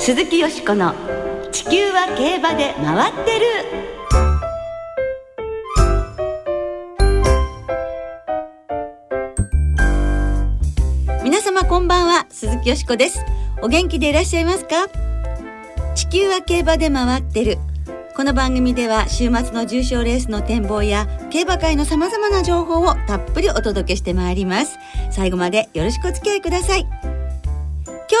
鈴木よしこの「地球は競馬で回ってる」皆様こんばんは鈴木よしこです。お元気でいらっしゃいますか？地球は競馬で回ってる。この番組では週末の重賞レースの展望や競馬界のさまざまな情報をたっぷりお届けしてまいります。最後までよろしくお付き合いください。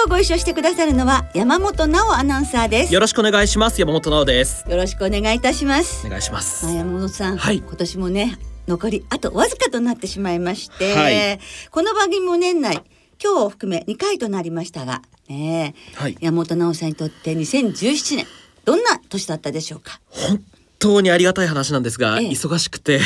今日ご一緒してくださるのは山本直アナウンサーです。よろしくお願いします。山本直です。よろしくお願いいたします。お願いします、まあ、山本さん、はい。今年もね残りあとわずかとなってしまいまして、はい。この番組も年内今日を含め2回となりましたがねえはい。山本直さんにとって2017年どんな年だったでしょうか？本当にありがたい話なんですが、ええ。忙しくて、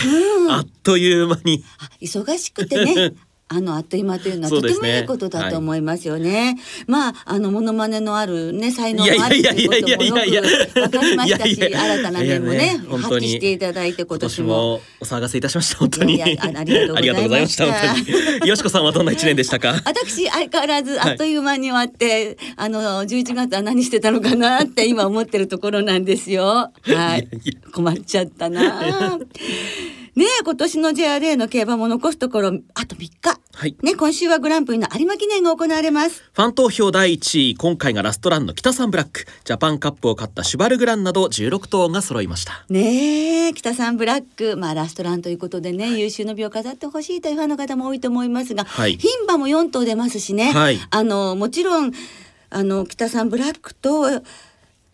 うん。あっという間に。あ忙しくてね あのあっという間というのはとてもいいことだと思いますよね。まああのモノマネのあるね才能もあるということもよくわかりましたしいやいや新たな面もね発揮していただいて今今年も。お騒がせいたしました本当にいやいやあありがとうございました。よしこさんはどんな一年でしたか？私相変わらずあっという間に終わって、あの11月は何してたのかなって今思ってるところなんですよ。はい。いやい困っちゃったな。ねえ今年の JRA の競馬も残すところあと3日。はい。ね今週はグランプリの有馬記念が行われます。ファン投票第1位今回がラストランの北サンブラック。ジャパンカップを勝ったシュバルグランなど16頭が揃いました。ねえ北さんブラック。まあラストランということでね、優秀の美を飾ってほしいというファンの方も多いと思いますが、はい。牝馬も4頭出ますしね、はい。あのもちろんあの北さんブラックと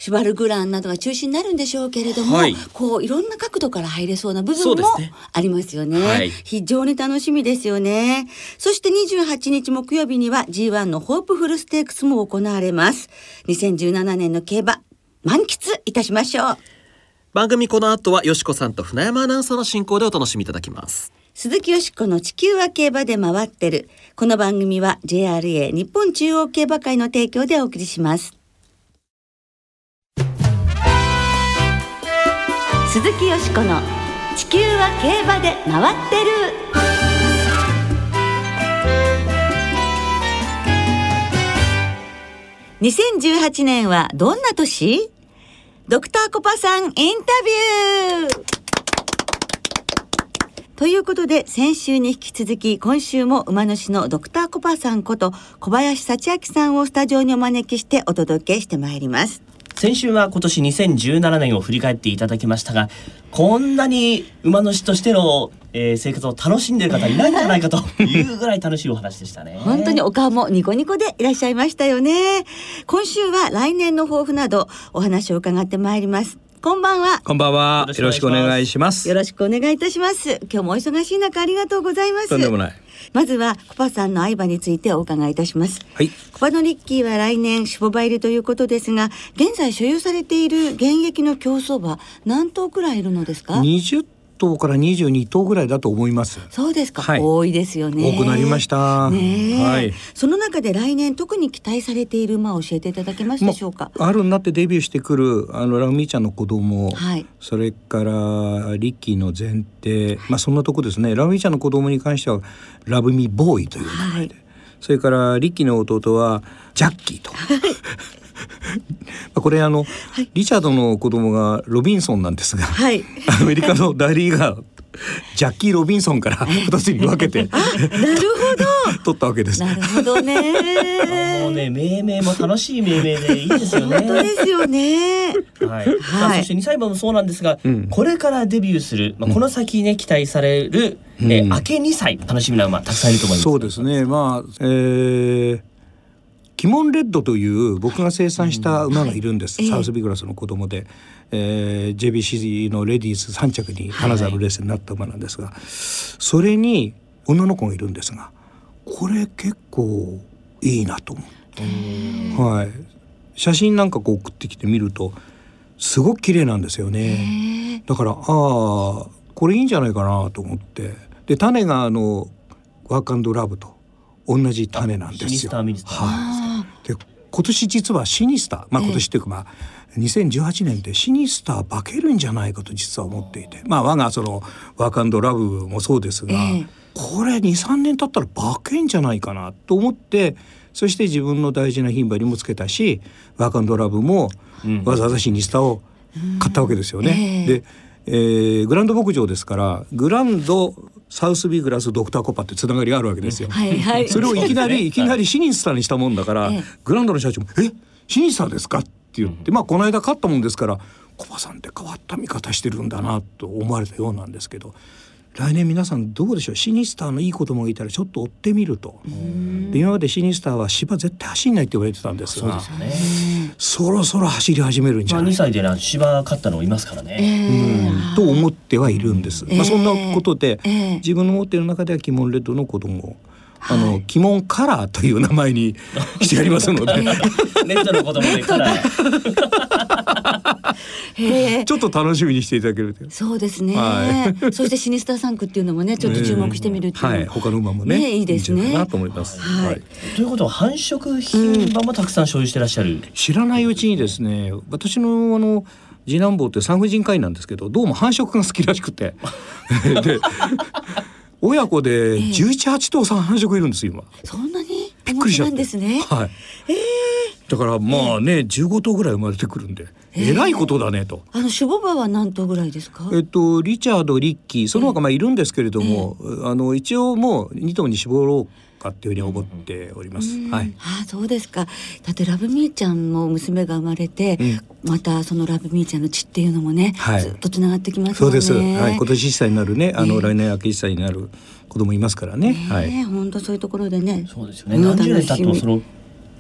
シュバルグランなどが中心になるんでしょうけれども、はい。こういろんな角度から入れそうな部分もありますよね。はい。非常に楽しみですよね。そして28日木曜日には G1 のホープフルステークスも行われます。2017年の競馬満喫いたしましょう。番組この後はよしこさんと船山アナウンサーの進行でお楽しみいただきます。鈴木よしこの地球は競馬で回ってる。この番組は JRA 日本中央競馬会の提供でお送りします。鈴木よしこの地球は競馬で回ってる。2018年はどんな年？ドクターコパさんインタビューということで先週に引き続き今週も馬主のドクターコパさんこと小林幸明さんをスタジオにお招きしてお届けしてまいります。先週は今年2017年を振り返っていただきましたがこんなに馬主としての、えー生活を楽しんでいる方いないんじゃないかと いうぐらい楽しいお話でしたね。本当にお顔もニコニコでいらっしゃいましたよね。今週は来年の抱負などお話を伺ってまいります。こんばんは。こんばんは。よろしくお願いします。よろしくお願いいたします。今日もお忙しい中ありがとうございます。とんでもない。まずはコパさんの相場についてお伺いいたします。はい。コパノリッキーは来年シュボバ入りということですが、現在所有されている現役の競走馬何頭くらいいるのですか？20頭から22頭ぐらいだと思います。そうですか、はい多いですよね。多くなりました。ねえ、はい。その中で来年特に期待されている馬を教えていただけますでしょうか？もう春になってデビューしてくるあのラウミーちゃんの子供、はいそれからリッキーの前提、まあそんなとこですね。ラウミーちゃんの子供に関してはラブミーボーイという名前で、はいそれからリッキーの弟はジャッキーと。ま あこれあの、リチャードの子供がロビンソンなんですが、はい。アメリカの大リーガージャッキー・ロビンソンから二つに分けてなるほ 取ったわけですど。。なるほどね。もうね命名も楽しい命名でいいですよね。本当ですよね。はい。さあそして2歳馬もそうなんですが、うんこれからデビューする、まあ、この先ね期待される、えーうん明け2歳楽しみな馬たくさんいると思います。そうですね。まあ、えーキモンレッドという僕が生産した馬がいるんです。はいサウスビグラスの子供で、えー、JBC のレディース3着に金沢のレースになった馬なんですが、それに女の子がいるんですが、これ結構いいなと思う。はい。写真なんかこう送ってきてみるとすごく綺麗なんですよね。だからああこれいいんじゃないかなと思ってで種があのワークラブと同じ種なんですよ。シニスターミニスターはい。で今年実はシニスターまあ今年っていうかまあ、2018年でシニスター化けるんじゃないかと実は思っていてまあ我がそのワークラブもそうですが、ええ。これ23年経ったら化けんじゃないかなと思ってそして自分の大事な牝馬にもつけたしワーカンドラブもわざわざシニスタを買ったわけですよね。ええ。で、えーグランド牧場ですからグランドサウスビーグラスドクターコパってつながりがあるわけですよ。はいはい。それをいきなりいきなりシニスターにしたもんだから、ええ。グランドの社長も「え？シニスターですか?」って言って、まあこの間勝ったもんですからコバさんって変わった見方してるんだなと思われたようなんですけど来年皆さんどうでしょう？シニスターのいい子供がいたらちょっと追ってみると。で今までシニスターは芝絶対走んないって言われてたんですがそうですよね。そろそろ走り始めるんじまあ2ゃないか歳でな芝勝ったのいますからね。ええと思ってはいるんです。まあそんなことで、ええ自分の持っている中では鬼門レッドの子供をあの鬼門カラーという名前にしてやりますので、ネットの子供でから。へえ ちょっと楽しみにしていただけると。そうですね、はそしてシニスター3区っていうのもね ちょっと注目してみるっていう。のも、はい、他の馬もねねいいですね。ないかなと思います。はい。ということは繁殖牝馬もたくさん所有してらっしゃる。知らないうちにですね、私のあの次男坊って産婦人科医なんですけど、どうも繁殖が好きらしくて、で親子で11、8頭繁殖いるんですよ今。そんなにびっくりしちゃって。なんですね。はい。だからまあね、15頭ぐらい生まれてくるんで、えらいことだねと。あの種母馬は何頭ぐらいですか？えっと、リチャード、リッキー、その他まあいるんですけれども、あの一応もう2頭に絞ろうかっていうふうに思っております。はい。ああそうですかだってラブミーちゃんも娘が生まれて、またそのラブミーちゃんの血っていうのもね、はいずっとつながってきますそうです。はい、今年1歳になるね、あの、ええ来年秋1歳になる子供いますからね。はい。ね本当そういうところでねそうですよね。うん何十年経っても楽しみその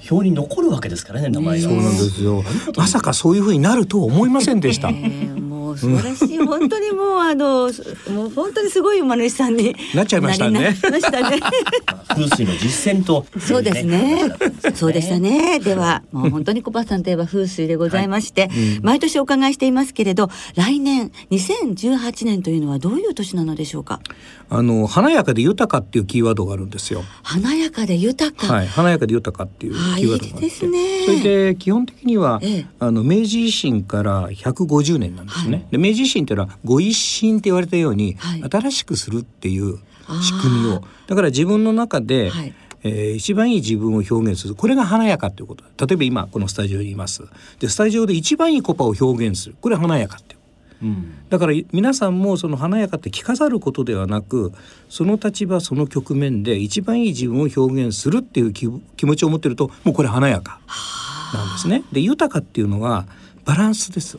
表に残るわけですからね名前が。そうなんですよ。まさかそういうふうになるとは思いませんでした。う素晴らしい、本当にもうあのもう本当にすごい馬主さんになっちゃいましたねなりましたね。風水の実践と、そうですね。そうでした。ね。では、もう本当にコバさんといえば風水でございまして、毎年お伺いしていますけれど、来年2018年というのはどういう年なのでしょうか？あの華やかで豊かっていうキーワードがあるんですよ。華やかで豊か。はい、華やかで豊かっていうあキーワードがあって、いいですねそれで基本的には、ええあの明治維新から150年なんですね。で明治維新っていうのはご一新って言われたように、はい。新しくするっていう仕組みを。だから自分の中で、はい。えー一番いい自分を表現する。これが華やかということ。例えば今このスタジオにいます。でスタジオで一番いいコパを表現する。これは華やかっていう。うん。だから皆さんもその華やかって着飾ることではなくその立場その局面で一番いい自分を表現するっていう気気持ちを持ってるともうこれ華やかなんですね。で豊かっていうのはバランスです。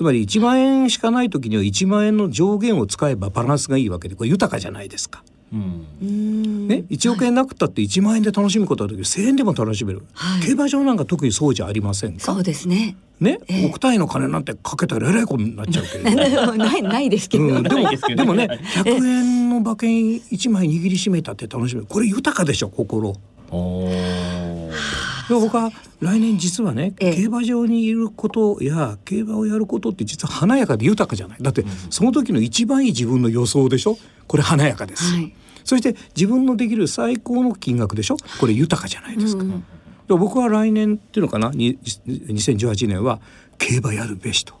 つまり1万円しかない時には1万円の上限を使えばバランスがいいわけでこれ豊かじゃないですか。うん。ね、1億円なくったって1万円で楽しむことはできる。1,000円でも楽しめる、はい。競馬場なんか特にそうじゃありませんか。そうですね。ね、ええ。億単位の金なんてかけたらえらいことになっちゃうけれど ないないですけど。うん、でもないですけどね。でもね100円の馬券1枚握りしめたって楽しめる。これ豊かでしょ心。おー。で僕は来年実はね、ええ。競馬場にいることや競馬をやることって実は華やかで豊かじゃない。だってその時の一番いい自分の予想でしょ？これ華やかです、はい。そして自分のできる最高の金額でしょ？これ豊かじゃないですか、うんで僕は来年っていうのかな？に2018年は競馬やるべしと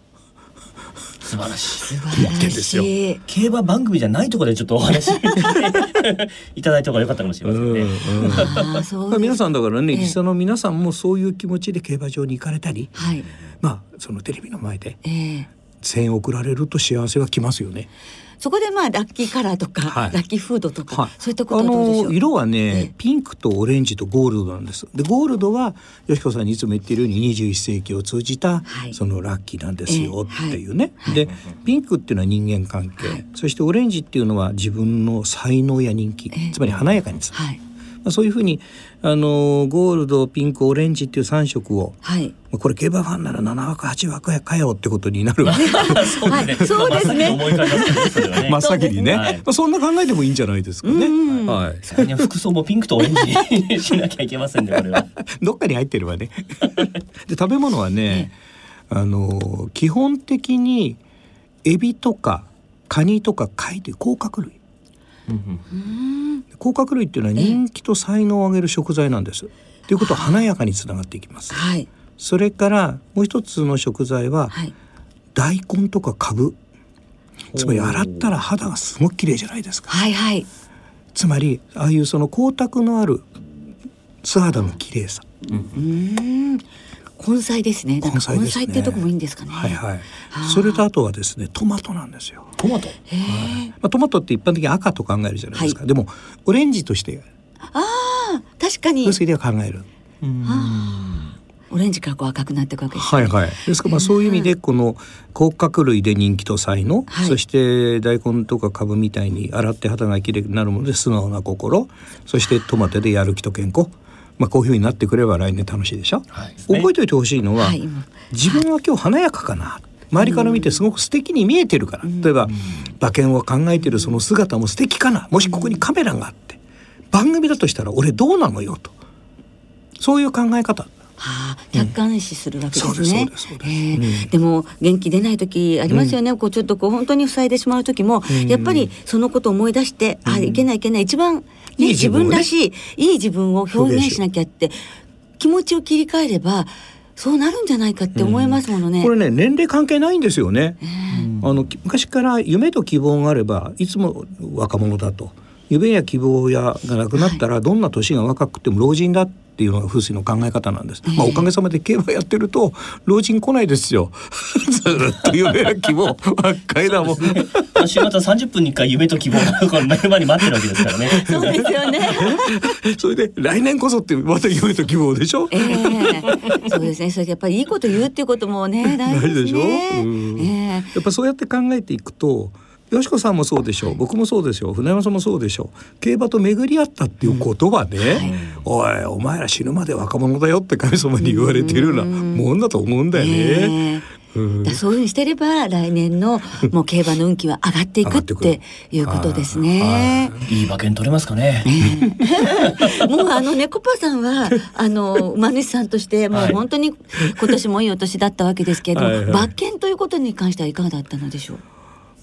素晴らしい。競馬番組じゃないところでちょっとお話いただいた方が良かったかもしれませんね。皆さんだからね、ええ実際の皆さんもそういう気持ちで競馬場に行かれたり、はい。まあそのテレビの前でええ声援送られると幸せは来ますよね。そこでまあラッキーカラーとか、はい。ラッキーフードとか、はい、そういったことはどうでしょう？あの色はね、ええ。ピンクとオレンジとゴールドなんです。でゴールドはよしこさんにいつも言っているように21世紀を通じた、はい。そのラッキーなんですよええ。っていうね。でピンクっていうのは人間関係、そしてオレンジっていうのは自分の才能や人気、ええ。つまり華やかにつながるそういうふうにあのゴールドピンクオレンジっていう3色をはい。まあこれ競馬ファンなら7枠8枠やかよってことになるわけそうはいそうですねまあ真っ先にねそれはね。真っ先にね、はいまあ、そんな考えでもいいんじゃないですかね。うんはい服装もピンクとオレンジにしなきゃいけませんねこれは。どっかに入ってるわね。で食べ物はね、あの基本的にエビとかカニとか貝という甲殻類。甲殻類っていうのは人気と才能を上げる食材なんです。ということは華やかにつながっていきます。はいそれからもう一つの食材ははい。大根とかカブ。つまり洗ったら肌がすごく綺麗じゃないですか。はいはい。つまりああいうその光沢のある素肌の綺麗さうん根菜ですね。根菜ですね。根菜っていうとこもいいんですかね。はいはい。それとあとはですねトマトなんですよ、トマト。まあ、トマトって一般的に赤と考えるじゃないですか、でもオレンジとして。あ確かに。風水では考える。オレンジからこう赤くなっていくわけですね。はいはい。ですからまあそういう意味でこの甲殻類で人気と才能、はい。そして大根とか株みたいに洗って肌がきれいになるもので素直な心、そしてトマトでやる気と健康。まあこういうふうになってくれば来年楽しいでしょ？はい。覚えておいてほしいのは、はい。今。自分は今日華やかかな。周りから見てすごく素敵に見えてるから、例えば馬券を考えてるその姿も素敵かな。もしここにカメラがあって番組だとしたら俺どうなのよと。そういう考え方はあ、客観視するわけですね。でも元気出ない時ありますよね。こうちょっとこう本当に塞いでしまう時も、やっぱりそのことを思い出して、あいけないいけない一番、ね、いい自自分らしいいい自分を表現しなきゃって気持ちを切り替えればそうなるんじゃないかって思いますものね。これね年齢関係ないんですよね。あのき昔から夢と希望があればいつも若者だと夢や希望やがなくなったらどんな年が若くても老人だっていうのが風水の考え方なんです。まあおかげさまで競馬やってると老人来ないですよ。ずっと夢や希望ばっかりだもん。まあ週末は30分に1回夢と希望がこの目の前に待ってるわけですからね。そうですよね。それで来年こそってまた夢と希望でしょ？ええそうですね。それやっぱりいいこと言うっていうこともね大事です大事でしょ？ね。うんええやっぱそうやって考えていくと。よしこさんもそうでしょう。僕もそうでしょう。船山さんもそうでしょう。競馬と巡り合ったっていう言葉で、おいお前ら死ぬまで若者だよって神様に言われてるようなもんだと思うんだよね。ええ。うん。そういうふうにしてれば来年のもう競馬の運気は上がっていくってくる。ていうことですね。い。い馬券取れますかね。もうあの猫パさんはあの馬主さんとしてもうはい本当に今年もいいお年だったわけですけど、はいはい。馬券ということに関してはいかがだったのでしょう？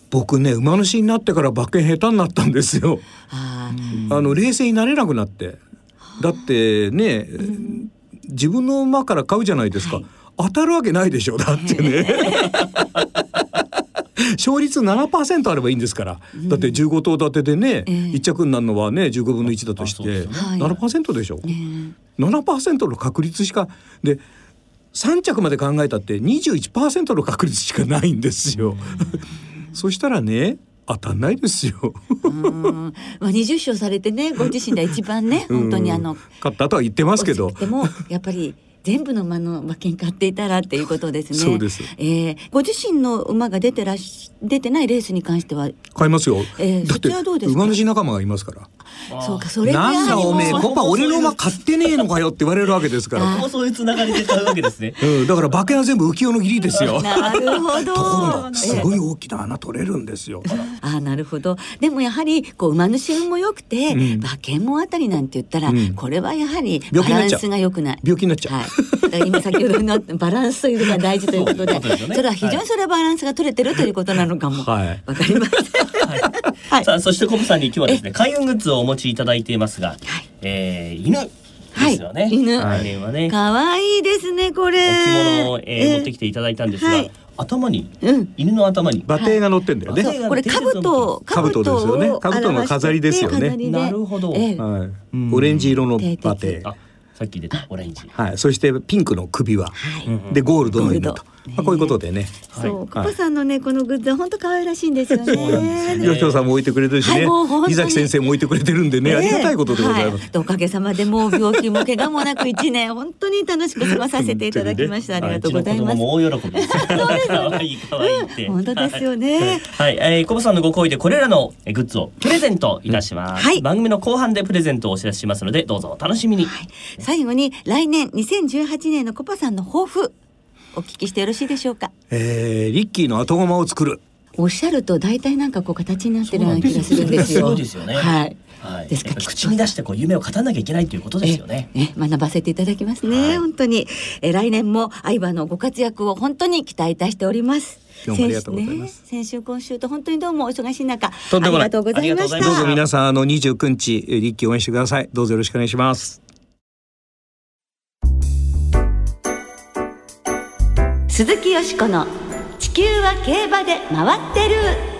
僕ね馬主になってから馬券下手になったんですよ。ああの冷静になれなくなって。だってね、自分の馬から買うじゃないですか、当たるわけないでしょだってね。勝率7%あればいいんですから、だって15頭立てでね、ええ。1着になるのはね15分の1だとして、すはい。7%でしょ、あ、ね7%の確率しかで3着まで考えたって21%の確率しかないんですよ。そしたらね当たんないですよ。まあ20勝されてねご自身では一番ね本当にあのうん勝ったとは言ってますけど。でもやっぱり全部の馬の馬券買っていたらっていうことですね。そうですえーご自身の馬が出てらし出てないレースに関しては、買いますよ。えーだってそちらはどうですか？馬主仲間がいますから。そうかそれがなんだおめえパパ俺の馬買ってねえのかよって言われるわけですから。もそういうつながりで買うわけですね。うん、だから馬券は全部浮世の義理ですよ。なるほど。ところがすごえい大きな穴取れるんですよ。あなるほどでもやはりこう馬主運も良くて、うん馬券もあたりなんて言ったら、うんこれはやはりバランスが良くない病気になっちゃうはい、今先ほどのバランスというのが大事ということでね。それは非常にそれはバランスが取れてるということなのかも。わ、はい。かりません。はい。さあそしてコブさんに今日はですね開運グッズをお持ちいただいていますが、えー、犬ですよね。はい。犬。はね、可愛いですねこれ。お着物を、えー持ってきてていただいたんですが、はい。頭に、うん。犬の頭に？馬蹄が乗ってんだよね。はい。これ兜兜ですよね。兜の飾りですよね。なるほど。ええ。はい。うん。オレンジ色の馬蹄さっき出たオレンジ。はい。そしてピンクの首輪。はいでゴールドの犬とまあこういうことでね。そう、はいパパさんのねこのグッズは本当可愛らしいんですよね。吉野さんも置いてくれてるしね伊崎先生も置いてくれてるんでね、ありがたいことでございます。はおかげさまでもう病気も怪我もなく一年本当に楽しく過ごさせていただきました。ありがとうございます。大喜びです。可愛い可愛いって。本当ですよね。はい、えー、コブさんのご好意でこれらのえーグッズをプレゼントいたします。はい番組の後半でプレゼントをお知らせしますので、どうぞお楽しみに。最後に来年2018年のコパさんの抱負お聞きしてよろしいでしょうか？えーリッキーの後駒を作る。おっしゃると大体なんかこう形になってるような気がするんですよ。そうですよねはい。はい。ですから口に出してこう夢を語らなきゃいけないということですよね。ええ学ばせていただきますね、はい本当にえ来年も相葉のご活躍を本当に期待いたしておりますどうもありがとうございます先,、先週今週と本当にどうもお忙しい中とんでもないありがとうございましたどうぞ皆さんあの29日えーリッキー応援してください。どうぞよろしくお願いします。鈴木よしこの地球は競馬で回ってる。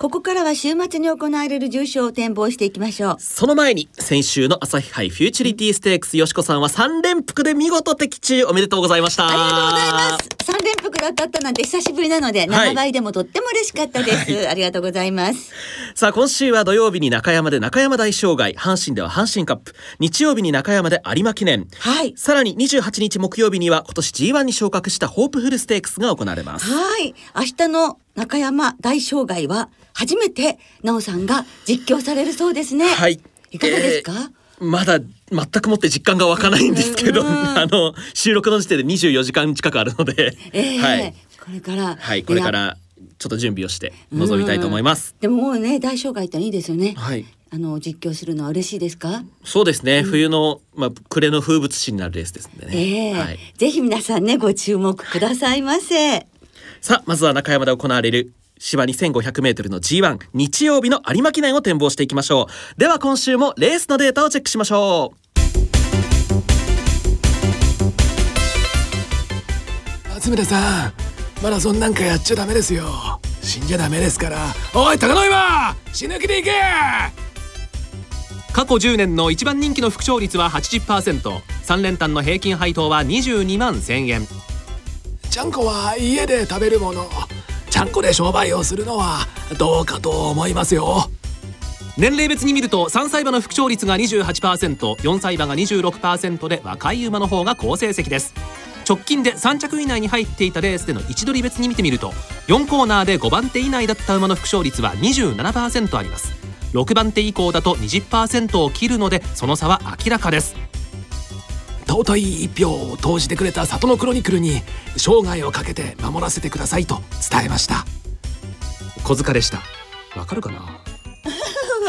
ここかからは週末に行われる重賞を展望していきましょう。その前に先週の朝日杯フューチュリティステークスよしこさんは3連複で見事的中おめでとうございました。ありがとうございます三連複で当たったなんて久しぶりなのではい。7倍でもとっても嬉しかったです、ありがとうございます。さあ今週は土曜日に中山で中山大障害阪神では阪神カップ。日曜日に中山で有馬記念。はい。さらに28日木曜日には今年 G1 に昇格したホープフルステークスが行われます。はい。明日の中山大障害は初めてなおさんが実況されるそうですね。はい。いかがですか、えーまだ全くもって実感が湧かないんですけど、うん。あの収録の時点で24時間近くあるので、ええはい、これからはい、これからちょっと準備をして臨みたいと思います。でももうね大障害っていいですよね、はい、あの実況するのは嬉しいですか？そうですね、冬のまあ暮れの風物詩になるレースですね。ええはい。ぜひ皆さんねご注目くださいませさあまずは中山で行われる芝 2500m の G1 日曜日の有馬記念を展望していきましょう。では今週もレースのデータをチェックしましょ松村さんマラソンなんかやっちゃダメですよ。死んじゃダメですから。おい高野岩死ぬ気で行け！過去10年の一番人気の副勝率は 80%3 連単の平均配当は22万1000円ちゃんこは家で食べるもの。ちゃんこで商売をするのはどうかと思いますよ。年齢別に見ると3歳馬の副勝率が 28%4 歳馬が26%で若い馬の方が好成績です。直近で3着以内に入っていたレースでの位置取り別に見てみると4コーナーで5番手以内だった馬の副勝率は27%あります。6番手以降だと20%を切るのでその差は明らかです。尊い一票を投じてくれた里のクロニクルに生涯をかけて守らせてくださいと伝えました。小塚でした。わかるかな？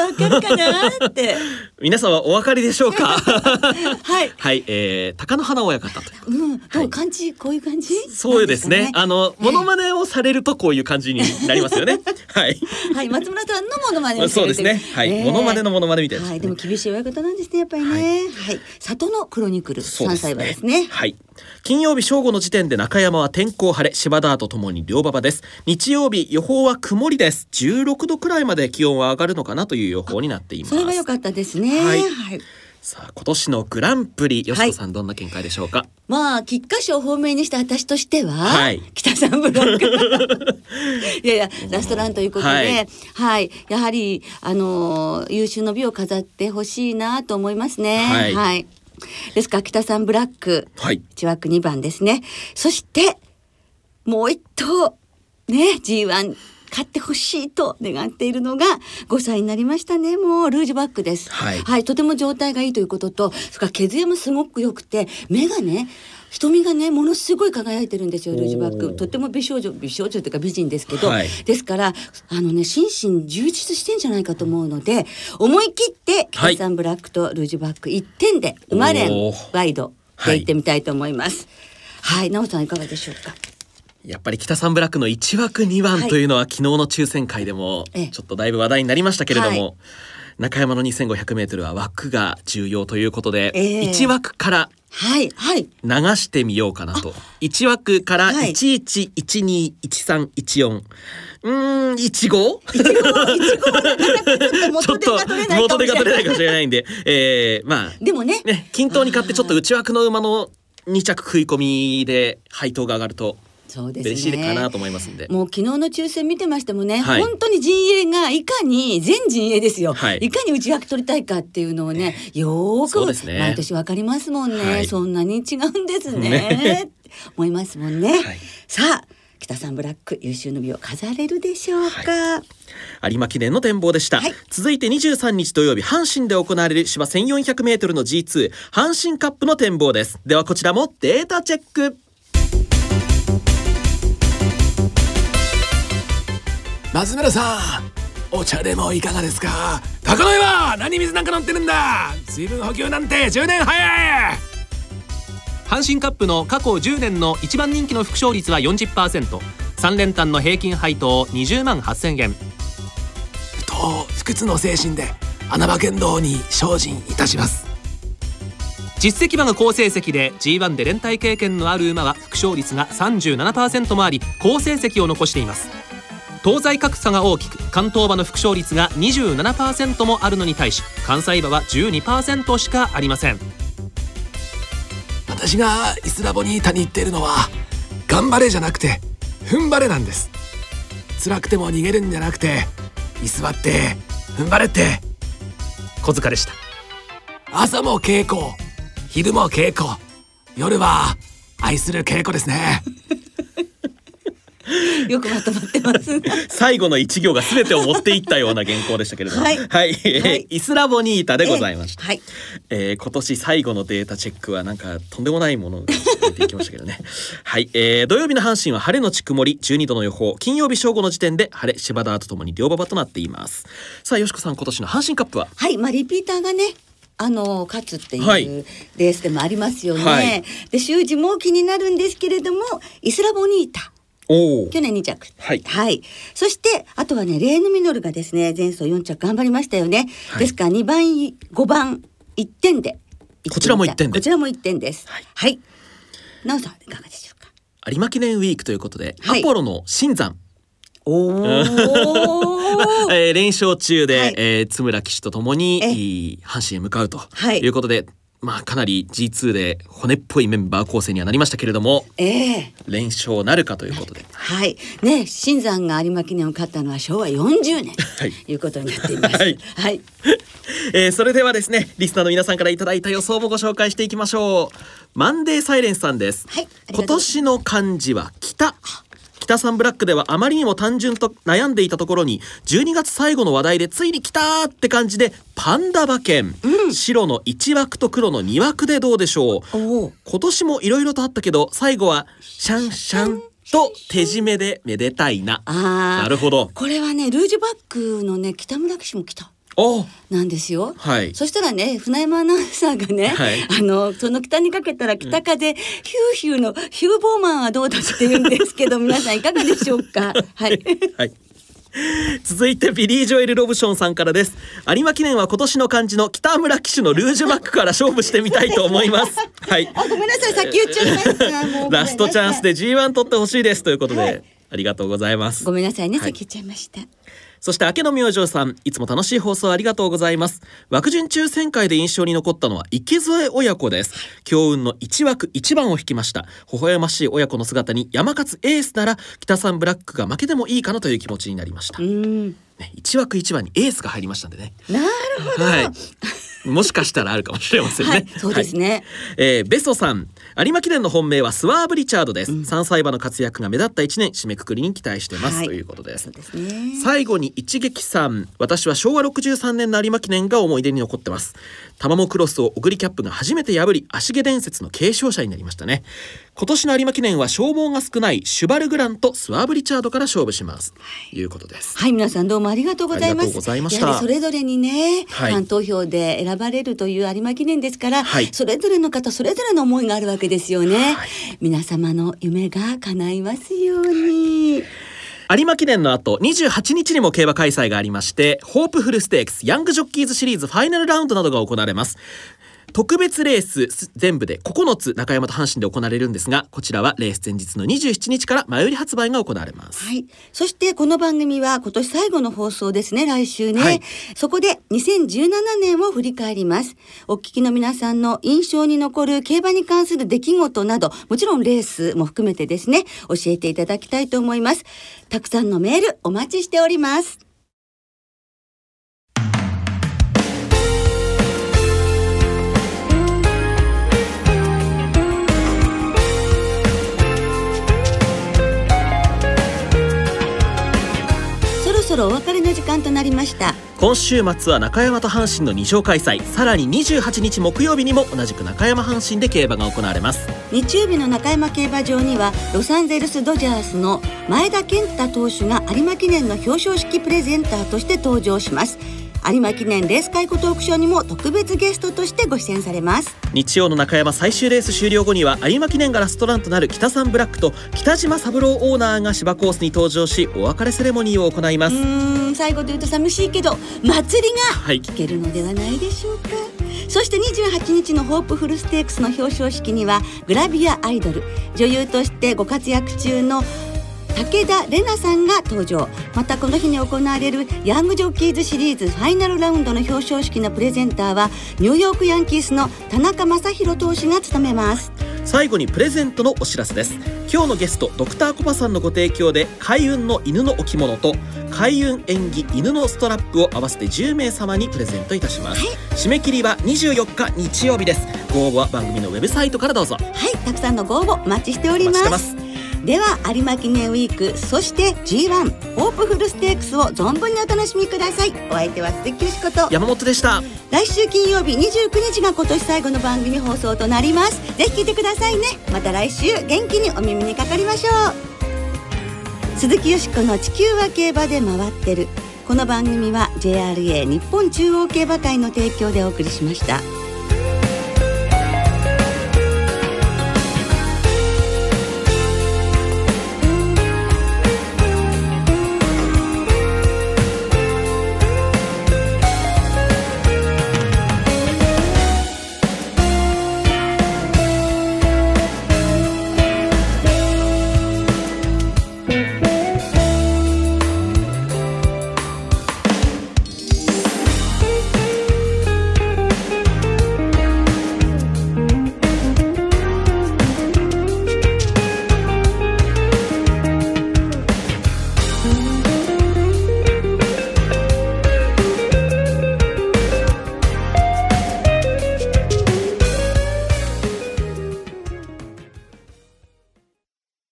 わかるかなって。う皆さんはお分かりでしょうか？はい。はい、えー、貴乃花親方とうん。どう感じ、こういう感じそうですね。あのモノマネをされるとこういう感じになりますよね。はい。はい。松村さんのモノマネそうですね。はい、モノマネのモノマネみたいですね。はい。でも厳しい親方なんですねやっぱりね。はい、里のクロニクル三歳馬ですね。はい。金曜日正午の時点で中山は天候晴れ、芝田とともに両馬場です。日曜日予報は曇りです。16度くらいまで気温は上がるのかなという予報になっています。それは良かったですねはいはいさあ今年のグランプリ、よしこさんどんな見解でしょうか？まあ菊花賞を本命にした私としては、はい北さんブラックいやいやラストランということで、ははいい、やはりあのー優秀の美を飾ってほしいなと思いますね。はいですか？ら北さんブラック。はい。一枠2番ですね。そしてもう一頭。ね G1 勝ってほしいと願っているのが5歳になりましたね。もうルージュバックです。はい。とても状態がいいということとそれから毛艶もすごく良くて目がね瞳がねものすごい輝いてるんですよルージュバック。とっても美少女美少女というか美人ですけど、はい。ですからあのね心身充実してんじゃないかと思うので思い切ってはい。北さんブラックとルージュバック1点で馬連ワイドで行ってみたいと思います。はい、なおさんいかがでしょうか？やっぱり北三ブラックの1枠2番はいというのは昨日の抽選会でもええ。ちょっとだいぶ話題になりましたけれども、はい。中山の 2500m は枠が重要ということで、ええ。1枠からはい、はい。流してみようかなと。1枠からはい11121314。うーん、15? ちょっと元手が取れないか元手もしれない。が取れないかもしれないんで、えー、まあ、でもね、ね、均等に買ってちょっと内枠の馬の2着食い込みで配当が上がるとそうですね。嬉しいかなと思いますんで。もう昨日の抽選見てましてもね、はい。本当に陣営がいかに全陣営ですよ、はい。い、かに内枠取りたいかっていうのをね、よく毎年わかりますもんね、はい。そんなに違うんですね。ね。思いますもんね、はい。さあ北さんブラック優秀の美を飾れるでしょうか、有馬記念の展望でした、はい。続いて23日土曜日阪神で行われる芝 1400m の G2 阪神カップの展望です。ではこちらもデータチェック松村さんお茶でもいかがですか？高野岩何水なんか乗ってるんだ？水分補給なんて10年早い。阪神カップの過去10年の一番人気の副勝率は 40%3 連単の平均配当20万8000円と不屈の精神で穴場剣道に精進いたします。実績馬が好成績で G1 で連帯経験のある馬は副勝率が37%もあり好成績を残しています。東西格差が大きく関東馬の副勝率が27%もあるのに対し関西馬は12%しかありません。私がイスラボニータに言っているのは頑張れじゃなくて踏ん張れなんです。辛くても逃げるんじゃなくて居座って踏ん張れって。小塚でした。朝も稽古昼も稽古夜は愛する稽古ですね よくまとまってます。最後の一行が全てを持っていったような原稿でしたけれども、はい。えーはい。イスラボニータでございました。はい。えー今年最後のデータチェックはなんかとんでもないものが出ていきましたけどね。はい、えー土曜日の阪神は晴れのち曇り。12度の予報。金曜日正午の時点で晴れ芝田とともに両馬場となっています。さあよしこさん今年の阪神カップは？はい、まあリピーターがね。あの勝つっていうはい。レースでもありますよね。はい。で習字も気になるんですけれどもイスラボニータ去年2着。はい。そしてあとはねレーヌミノルがですね前走4着頑張りましたよね、はい。ですから2番5番1点で。こちらも一点で。こちらも1点です。はい。はい。なおさんいかがでしょうか？有馬記念ウィークということで、はい。アポロの新山、おお えー連勝中で、はい。えー津村騎手とともに阪神へ向かうとはい。いうことで、まあかなり G2 で骨っぽいメンバー構成にはなりましたけれどもええ。連勝なるかということで。はい。ね新山が有馬記念を勝ったのは昭和40年。はい。ということになっています。はい。はい。えーそれではですねリスナーの皆さんからいただいた予想もご紹介していきましょう。マンデーサイレンスさんです、はい。今年の漢字は北北さんブラックではあまりにも単純と悩んでいたところに12月最後の話題でついに来たって感じでパンダ馬券、白の1枠と黒の2枠でどうでしょう。今年もいろいろとあったけど最後はシャンシャンと手締めでめでたいな。あー。なるほど。これはねルージュバックのね北村騎手も来た。おなんですよ。はい。そしたらね船山アナウンサーがね、はい。あのその北にかけたら北風、ヒューヒューのヒューボーマンはどうだって言うんですけど 皆さんいかがでしょうか？はい。はい。続いてビリー・ジョエル・ロブションさんからです。有馬記念は今年の漢字の北村騎手のルージュバックから勝負してみたいと思います。はい。あごめんなさい。さっき言っちゃいました。ラストチャンスで G1 取ってほしいですということで、はい。ありがとうございます。ごめんなさいね、はい。さっき言っちゃいました。そして明けの明星さんいつも楽しい放送ありがとうございます枠順抽選会で印象に残ったのは池添親子です強運の1枠1番を引きました微笑ましい親子の姿に山勝エースなら北さんブラックが負けてもいいかなという気持ちになりましたう、ん。ね、1枠1番にエースが入りましたんでねなるほど。はい。もしかしたらあるかもしれませんね。はい、そうですね。はいえーベソさん有馬記念の本命はスワーブ・リチャードです、三歳馬の活躍が目立った一年締めくくりに期待してます、はい。ということです。ね。最後に一撃さん。私は昭和63年の有馬記念が思い出に残ってますタマモクロスをオグリキャップが初めて破り足毛伝説の継承者になりましたね。今年の有馬記念は消耗が少ないシュバルグランとスワーブ・リチャードから勝負します、とい。うことです。はい、皆さんどうもありがとうございます。ありがとうございました。やはりそれぞれにね、はい。ファン投票で選ばれるという有馬記念ですから、はい。それぞれの方それぞれの思いがあるわけですよね。はい。皆様の夢が叶いますように。有馬記念の後28日にも競馬開催がありましてホープフルステークスヤングジョッキーズシリーズファイナルラウンドなどが行われます。特別レース全部で9つ中山と阪神で行われるんですがこちらはレース前日の27日から前売り発売が行われますはい。そしてこの番組は今年最後の放送ですね、来週ね。はいそこで2017年を振り返ります。お聞きの皆さんの印象に残る競馬に関する出来事など、もちろんレースも含めてですね、教えていただきたいと思います。たくさんのメールお待ちしております。ろお別れの時間となりました。今週末は中山と阪神の2勝開催。さらに28日木曜日にも同じく中山阪神で競馬が行われます。日曜日の中山競馬場にはロサンゼルス・ドジャースの前田健太投手が有馬記念の表彰式プレゼンターとして登場します有馬記念レース会トークショーにも特別ゲストとしてご出演されます。日曜の中山最終レース終了後には有馬記念がラストランとなる北三ブラックと北島三郎オーナーが芝コースに登場しお別れセレモニーを行いまうす最後で言うと寂しいけど祭りがはい。聞けるのではないでしょうか。そして28日のホープフルステークスの表彰式にはグラビアアイドル女優としてご活躍中の武田玲奈さんが登場。またこの日に行われるヤングジョッキーズシリーズファイナルラウンドの表彰式のプレゼンターはニューヨークヤンキースの田中将大投手が務めます。最後にプレゼントのお知らせです。今日のゲストドクターコパさんのご提供で開運の犬の置物と開運縁起犬のストラップを合わせて10名様にプレゼントいたします、締め切りは24日日曜日です。ご応募は番組のウェブサイトからどうぞ。はい。たくさんのご応募お待ちしておりますでは有馬記念ウィークそして G1 ホープフルステークスを存分にお楽しみください。お相手は鈴木よしこと山本でした。来週金曜日29日が今年最後の番組放送となります。ぜひ聞いてくださいね。また来週元気にお耳にかかりましょう。鈴木よしこの地球は競馬で回ってる。この番組は JRA 日本中央競馬会の提供でお送りしました。